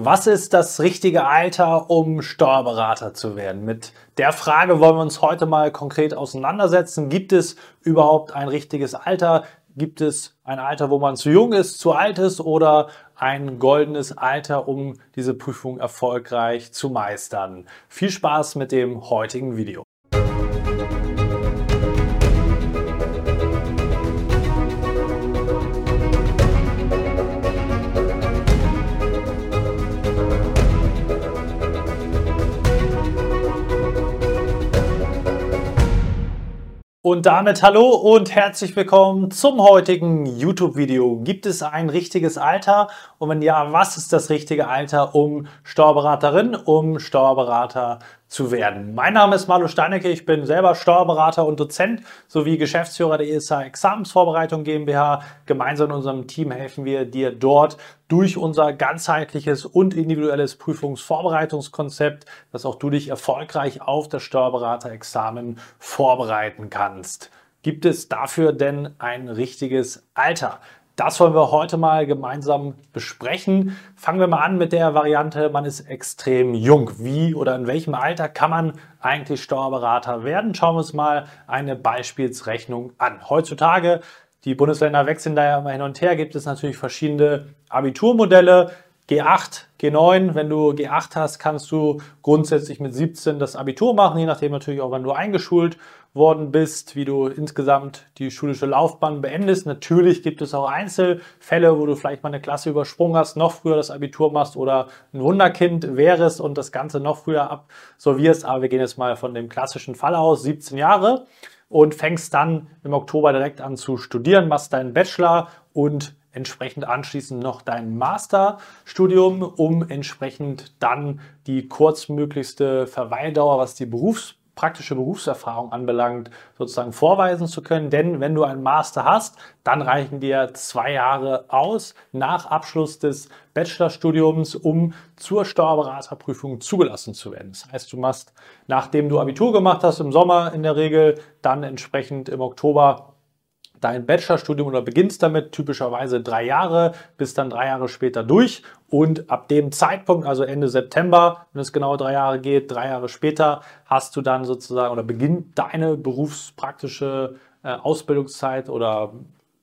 Was ist das richtige Alter, um Steuerberater zu werden? Mit der Frage wollen wir uns heute mal konkret auseinandersetzen. Gibt es überhaupt ein richtiges Alter? Gibt es ein Alter, wo man zu jung ist, zu alt ist oder ein goldenes Alter, um diese Prüfung erfolgreich zu meistern? Viel Spaß mit dem heutigen Video. Und damit hallo und herzlich willkommen zum heutigen YouTube-Video. Gibt es ein richtiges Alter? Und wenn ja, was ist das richtige Alter, um Steuerberaterin, um Steuerberater zu werden. Mein Name ist Marlo Steinecke, ich bin selber Steuerberater und Dozent sowie Geschäftsführer der ESA Examensvorbereitung GmbH. Gemeinsam in unserem Team helfen wir dir dort durch unser ganzheitliches und individuelles Prüfungsvorbereitungskonzept, dass auch du dich erfolgreich auf das Steuerberaterexamen vorbereiten kannst. Gibt es dafür denn ein richtiges Alter? Das wollen wir heute mal gemeinsam besprechen. Fangen wir mal an mit der Variante, man ist extrem jung. Wie oder in welchem Alter kann man eigentlich Steuerberater werden? Schauen wir uns mal eine Beispielsrechnung an. Heutzutage, die Bundesländer wechseln da ja immer hin und her, gibt es natürlich verschiedene Abiturmodelle. G8, G9. Wenn du G8 hast, kannst du grundsätzlich mit 17 das Abitur machen, je nachdem natürlich auch, wann du eingeschult worden bist, wie du insgesamt die schulische Laufbahn beendest. Natürlich gibt es auch Einzelfälle, wo du vielleicht mal eine Klasse übersprungen hast, noch früher das Abitur machst oder ein Wunderkind wärst und das Ganze noch früher absolvierst. Aber wir gehen jetzt mal von dem klassischen Fall aus, 17 Jahre und fängst dann im Oktober direkt an zu studieren, machst deinen Bachelor und entsprechend anschließend noch dein Masterstudium, um entsprechend dann die kurzmöglichste Verweildauer, was die Berufs praktische Berufserfahrung anbelangt, sozusagen vorweisen zu können. Denn wenn du einen Master hast, dann reichen dir zwei Jahre aus nach Abschluss des Bachelorstudiums, um zur Steuerberaterprüfung zugelassen zu werden. Das heißt, du machst, nachdem du Abitur gemacht hast, im Sommer in der Regel, dann entsprechend im Oktober dein Bachelorstudium oder beginnst damit typischerweise drei Jahre, bist dann drei Jahre später durch und ab dem Zeitpunkt, also Ende September, wenn es genau drei Jahre geht, drei Jahre später, hast du dann sozusagen oder beginnt deine berufspraktische äh, Ausbildungszeit oder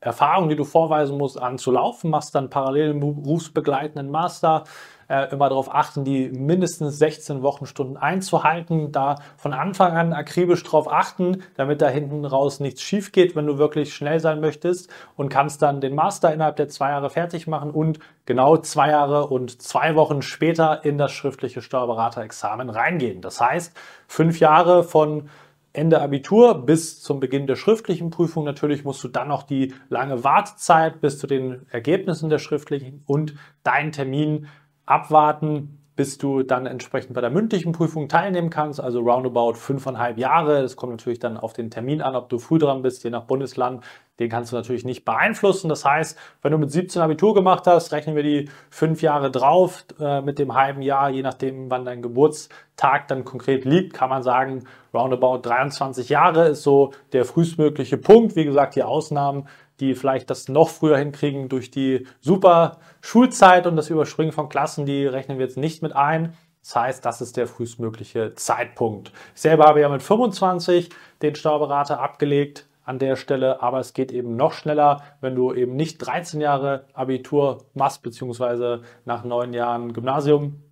Erfahrung, die du vorweisen musst, anzulaufen, machst dann parallel einen berufsbegleitenden Master äh, immer darauf achten, die mindestens 16 Wochenstunden einzuhalten, da von Anfang an akribisch darauf achten, damit da hinten raus nichts schief geht, wenn du wirklich schnell sein möchtest und kannst dann den Master innerhalb der zwei Jahre fertig machen und genau zwei Jahre und zwei Wochen später in das schriftliche Steuerberaterexamen reingehen. Das heißt, fünf Jahre von Ende Abitur bis zum Beginn der schriftlichen Prüfung. Natürlich musst du dann noch die lange Wartezeit bis zu den Ergebnissen der schriftlichen und deinen Termin abwarten, bis du dann entsprechend bei der mündlichen Prüfung teilnehmen kannst, also roundabout fünfeinhalb Jahre. Das kommt natürlich dann auf den Termin an, ob du früh dran bist, je nach Bundesland. Den kannst du natürlich nicht beeinflussen. Das heißt, wenn du mit 17 Abitur gemacht hast, rechnen wir die fünf Jahre drauf äh, mit dem halben Jahr, je nachdem, wann dein Geburtstag dann konkret liegt, kann man sagen, roundabout 23 Jahre ist so der frühestmögliche Punkt. Wie gesagt, die Ausnahmen die vielleicht das noch früher hinkriegen durch die super Schulzeit und das Überspringen von Klassen, die rechnen wir jetzt nicht mit ein. Das heißt, das ist der frühestmögliche Zeitpunkt. Ich selber habe ja mit 25 den Steuerberater abgelegt an der Stelle, aber es geht eben noch schneller, wenn du eben nicht 13 Jahre Abitur machst, beziehungsweise nach neun Jahren Gymnasium,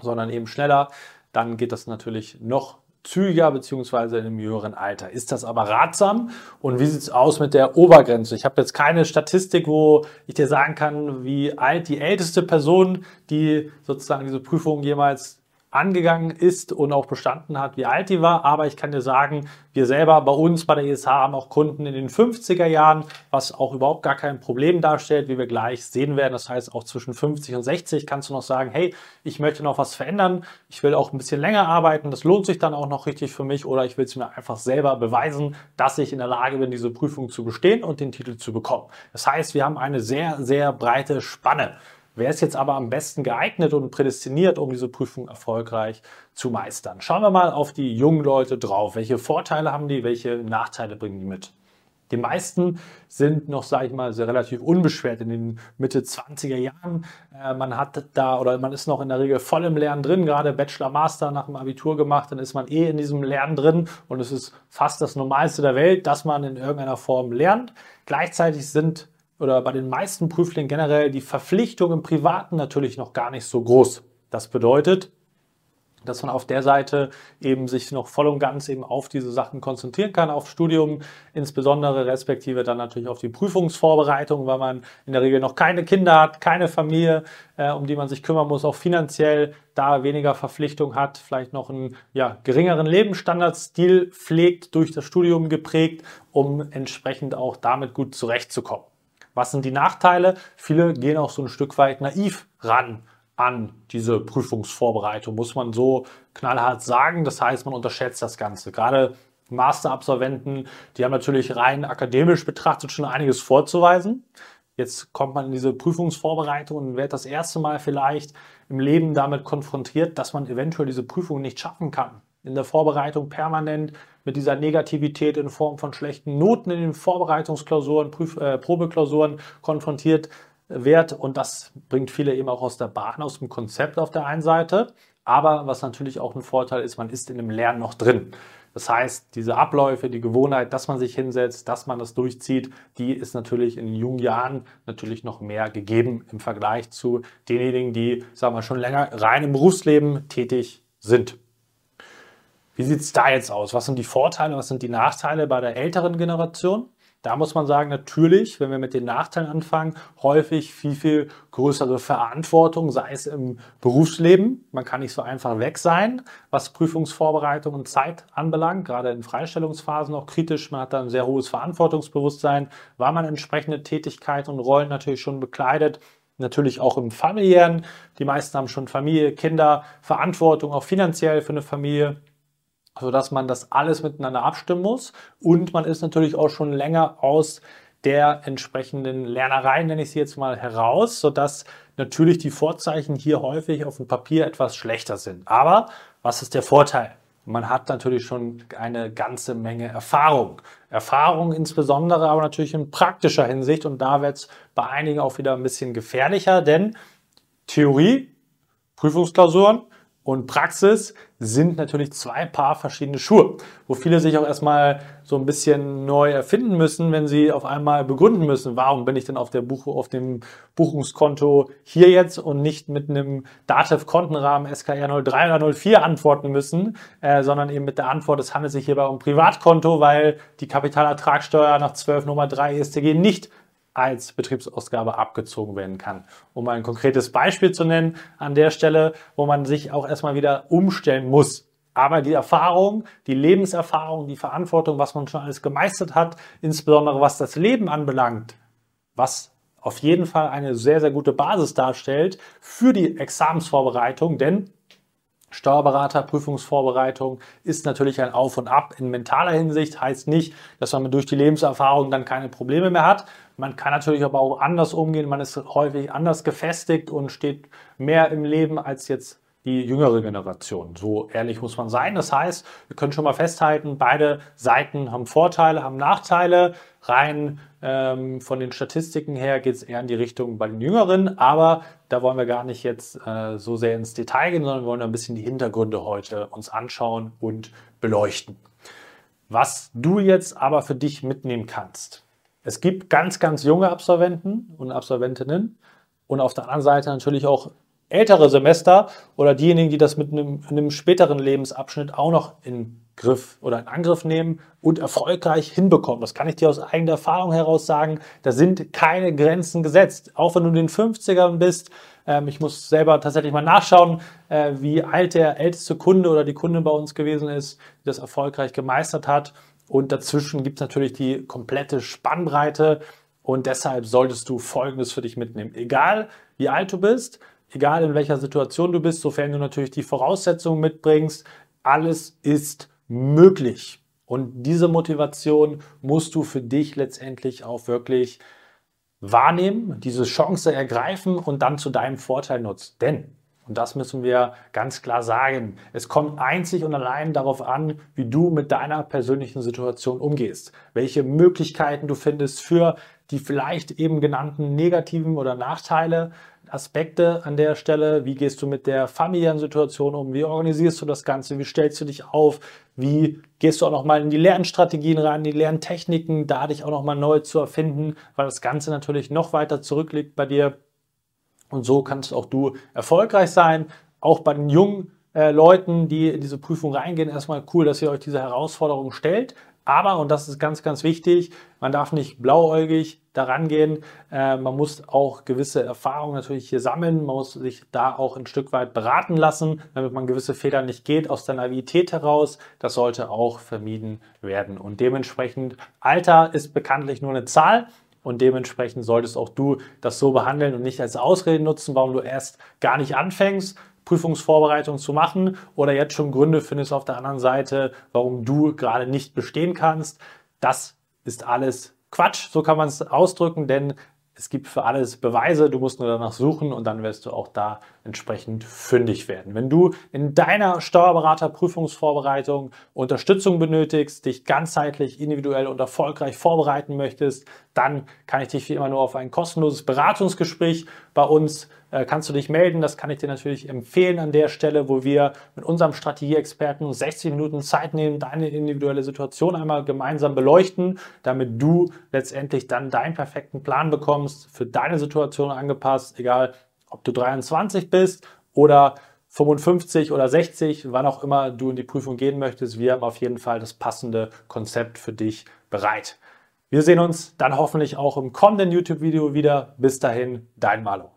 sondern eben schneller, dann geht das natürlich noch zügiger beziehungsweise in einem jüngeren Alter. Ist das aber ratsam? Und wie sieht es aus mit der Obergrenze? Ich habe jetzt keine Statistik, wo ich dir sagen kann, wie alt die älteste Person, die sozusagen diese Prüfung jemals angegangen ist und auch bestanden hat, wie alt die war. Aber ich kann dir sagen, wir selber bei uns bei der ESH haben auch Kunden in den 50er Jahren, was auch überhaupt gar kein Problem darstellt, wie wir gleich sehen werden. Das heißt, auch zwischen 50 und 60 kannst du noch sagen, hey, ich möchte noch was verändern. Ich will auch ein bisschen länger arbeiten. Das lohnt sich dann auch noch richtig für mich oder ich will es mir einfach selber beweisen, dass ich in der Lage bin, diese Prüfung zu bestehen und den Titel zu bekommen. Das heißt, wir haben eine sehr, sehr breite Spanne. Wer ist jetzt aber am besten geeignet und prädestiniert, um diese Prüfung erfolgreich zu meistern? Schauen wir mal auf die jungen Leute drauf. Welche Vorteile haben die? Welche Nachteile bringen die mit? Die meisten sind noch, sage ich mal, sehr relativ unbeschwert in den Mitte 20er Jahren. Äh, man hat da oder man ist noch in der Regel voll im Lernen drin, gerade Bachelor, Master nach dem Abitur gemacht, dann ist man eh in diesem Lernen drin und es ist fast das Normalste der Welt, dass man in irgendeiner Form lernt. Gleichzeitig sind oder bei den meisten Prüflingen generell die Verpflichtungen im Privaten natürlich noch gar nicht so groß. Das bedeutet, dass man auf der Seite eben sich noch voll und ganz eben auf diese Sachen konzentrieren kann, auf Studium insbesondere, respektive dann natürlich auf die Prüfungsvorbereitung, weil man in der Regel noch keine Kinder hat, keine Familie, äh, um die man sich kümmern muss, auch finanziell da weniger Verpflichtung hat, vielleicht noch einen ja, geringeren Lebensstandardstil pflegt, durch das Studium geprägt, um entsprechend auch damit gut zurechtzukommen. Was sind die Nachteile? Viele gehen auch so ein Stück weit naiv ran an diese Prüfungsvorbereitung, muss man so knallhart sagen. Das heißt, man unterschätzt das Ganze. Gerade Masterabsolventen, die haben natürlich rein akademisch betrachtet schon einiges vorzuweisen. Jetzt kommt man in diese Prüfungsvorbereitung und wird das erste Mal vielleicht im Leben damit konfrontiert, dass man eventuell diese Prüfung nicht schaffen kann. In der Vorbereitung permanent mit dieser Negativität in Form von schlechten Noten in den Vorbereitungsklausuren, Prüf äh, Probeklausuren konfrontiert Wert und das bringt viele eben auch aus der Bahn, aus dem Konzept auf der einen Seite. Aber was natürlich auch ein Vorteil ist, man ist in dem Lernen noch drin. Das heißt, diese Abläufe, die Gewohnheit, dass man sich hinsetzt, dass man das durchzieht, die ist natürlich in jungen Jahren natürlich noch mehr gegeben im Vergleich zu denjenigen, die, sagen wir, schon länger rein im Berufsleben tätig sind. Wie sieht es da jetzt aus? Was sind die Vorteile, was sind die Nachteile bei der älteren Generation? Da muss man sagen, natürlich, wenn wir mit den Nachteilen anfangen, häufig viel, viel größere Verantwortung, sei es im Berufsleben. Man kann nicht so einfach weg sein, was Prüfungsvorbereitung und Zeit anbelangt, gerade in Freistellungsphasen auch kritisch. Man hat da ein sehr hohes Verantwortungsbewusstsein, weil man entsprechende Tätigkeiten und Rollen natürlich schon bekleidet natürlich auch im familiären. Die meisten haben schon Familie, Kinder, Verantwortung auch finanziell für eine Familie sodass man das alles miteinander abstimmen muss. Und man ist natürlich auch schon länger aus der entsprechenden Lernerei, nenne ich sie jetzt mal, heraus, sodass natürlich die Vorzeichen hier häufig auf dem Papier etwas schlechter sind. Aber was ist der Vorteil? Man hat natürlich schon eine ganze Menge Erfahrung. Erfahrung insbesondere, aber natürlich in praktischer Hinsicht. Und da wird es bei einigen auch wieder ein bisschen gefährlicher, denn Theorie, Prüfungsklausuren, und Praxis sind natürlich zwei Paar verschiedene Schuhe, wo viele sich auch erstmal so ein bisschen neu erfinden müssen, wenn sie auf einmal begründen müssen, warum bin ich denn auf, der Buch, auf dem Buchungskonto hier jetzt und nicht mit einem Datev-Kontenrahmen SKR 03 oder 04 antworten müssen, äh, sondern eben mit der Antwort, es handelt sich hierbei um Privatkonto, weil die Kapitalertragssteuer nach 12 Nummer 3 ESTG nicht als Betriebsausgabe abgezogen werden kann. Um ein konkretes Beispiel zu nennen, an der Stelle, wo man sich auch erstmal wieder umstellen muss. Aber die Erfahrung, die Lebenserfahrung, die Verantwortung, was man schon alles gemeistert hat, insbesondere was das Leben anbelangt, was auf jeden Fall eine sehr, sehr gute Basis darstellt für die Examensvorbereitung, denn Steuerberater, Prüfungsvorbereitung ist natürlich ein Auf und Ab in mentaler Hinsicht. Heißt nicht, dass man durch die Lebenserfahrung dann keine Probleme mehr hat. Man kann natürlich aber auch anders umgehen. Man ist häufig anders gefestigt und steht mehr im Leben als jetzt die jüngere Generation. So ehrlich muss man sein. Das heißt, wir können schon mal festhalten, beide Seiten haben Vorteile, haben Nachteile. Rein ähm, von den Statistiken her geht es eher in die Richtung bei den Jüngeren, aber da wollen wir gar nicht jetzt äh, so sehr ins Detail gehen, sondern wollen ein bisschen die Hintergründe heute uns anschauen und beleuchten. Was du jetzt aber für dich mitnehmen kannst. Es gibt ganz, ganz junge Absolventen und Absolventinnen und auf der anderen Seite natürlich auch ältere Semester oder diejenigen, die das mit einem, einem späteren Lebensabschnitt auch noch in Griff oder in Angriff nehmen und erfolgreich hinbekommen. Das kann ich dir aus eigener Erfahrung heraus sagen. Da sind keine Grenzen gesetzt. Auch wenn du in den 50ern bist. Ähm, ich muss selber tatsächlich mal nachschauen, äh, wie alt der älteste Kunde oder die Kunde bei uns gewesen ist, die das erfolgreich gemeistert hat. Und dazwischen gibt es natürlich die komplette Spannbreite. Und deshalb solltest du Folgendes für dich mitnehmen. Egal wie alt du bist, egal in welcher Situation du bist, sofern du natürlich die Voraussetzungen mitbringst, alles ist möglich. Und diese Motivation musst du für dich letztendlich auch wirklich wahrnehmen, diese Chance ergreifen und dann zu deinem Vorteil nutzen. Denn, Und das müssen wir ganz klar sagen. Es kommt einzig und allein darauf an, wie du mit deiner persönlichen Situation umgehst. Welche Möglichkeiten du findest für die vielleicht eben genannten negativen oder Nachteile, Aspekte an der Stelle. Wie gehst du mit der familiären Situation um? Wie organisierst du das Ganze? Wie stellst du dich auf? Wie gehst du auch nochmal in die Lernstrategien rein, die Lerntechniken, da dich auch nochmal neu zu erfinden, weil das Ganze natürlich noch weiter zurückliegt bei dir. Und so kannst auch du erfolgreich sein, auch bei den jungen äh, Leuten, die in diese Prüfung reingehen. Erstmal cool, dass ihr euch diese Herausforderung stellt. Aber, und das ist ganz, ganz wichtig, man darf nicht blauäugig daran gehen. Äh, man muss auch gewisse Erfahrungen natürlich hier sammeln. Man muss sich da auch ein Stück weit beraten lassen, damit man gewisse Fehler nicht geht aus der Naivität heraus. Das sollte auch vermieden werden. Und dementsprechend, Alter ist bekanntlich nur eine Zahl. Und dementsprechend solltest auch du das so behandeln und nicht als Ausrede nutzen, warum du erst gar nicht anfängst, Prüfungsvorbereitung zu machen oder jetzt schon Gründe findest auf der anderen Seite, warum du gerade nicht bestehen kannst. Das ist alles Quatsch, so kann man es ausdrücken, denn es gibt für alles Beweise, du musst nur danach suchen und dann wirst du auch da entsprechend fündig werden. Wenn du in deiner Steuerberaterprüfungsvorbereitung Unterstützung benötigst, dich ganzheitlich, individuell und erfolgreich vorbereiten möchtest, dann kann ich dich wie immer nur auf ein kostenloses Beratungsgespräch bei uns kannst du dich melden. Das kann ich dir natürlich empfehlen an der Stelle, wo wir mit unserem Strategieexperten 60 Minuten Zeit nehmen, deine individuelle Situation einmal gemeinsam beleuchten, damit du letztendlich dann deinen perfekten Plan bekommst, für deine Situation angepasst, egal ob du 23 bist oder 55 oder 60, wann auch immer du in die Prüfung gehen möchtest. Wir haben auf jeden Fall das passende Konzept für dich bereit. Wir sehen uns dann hoffentlich auch im kommenden YouTube-Video wieder. Bis dahin, dein Malo.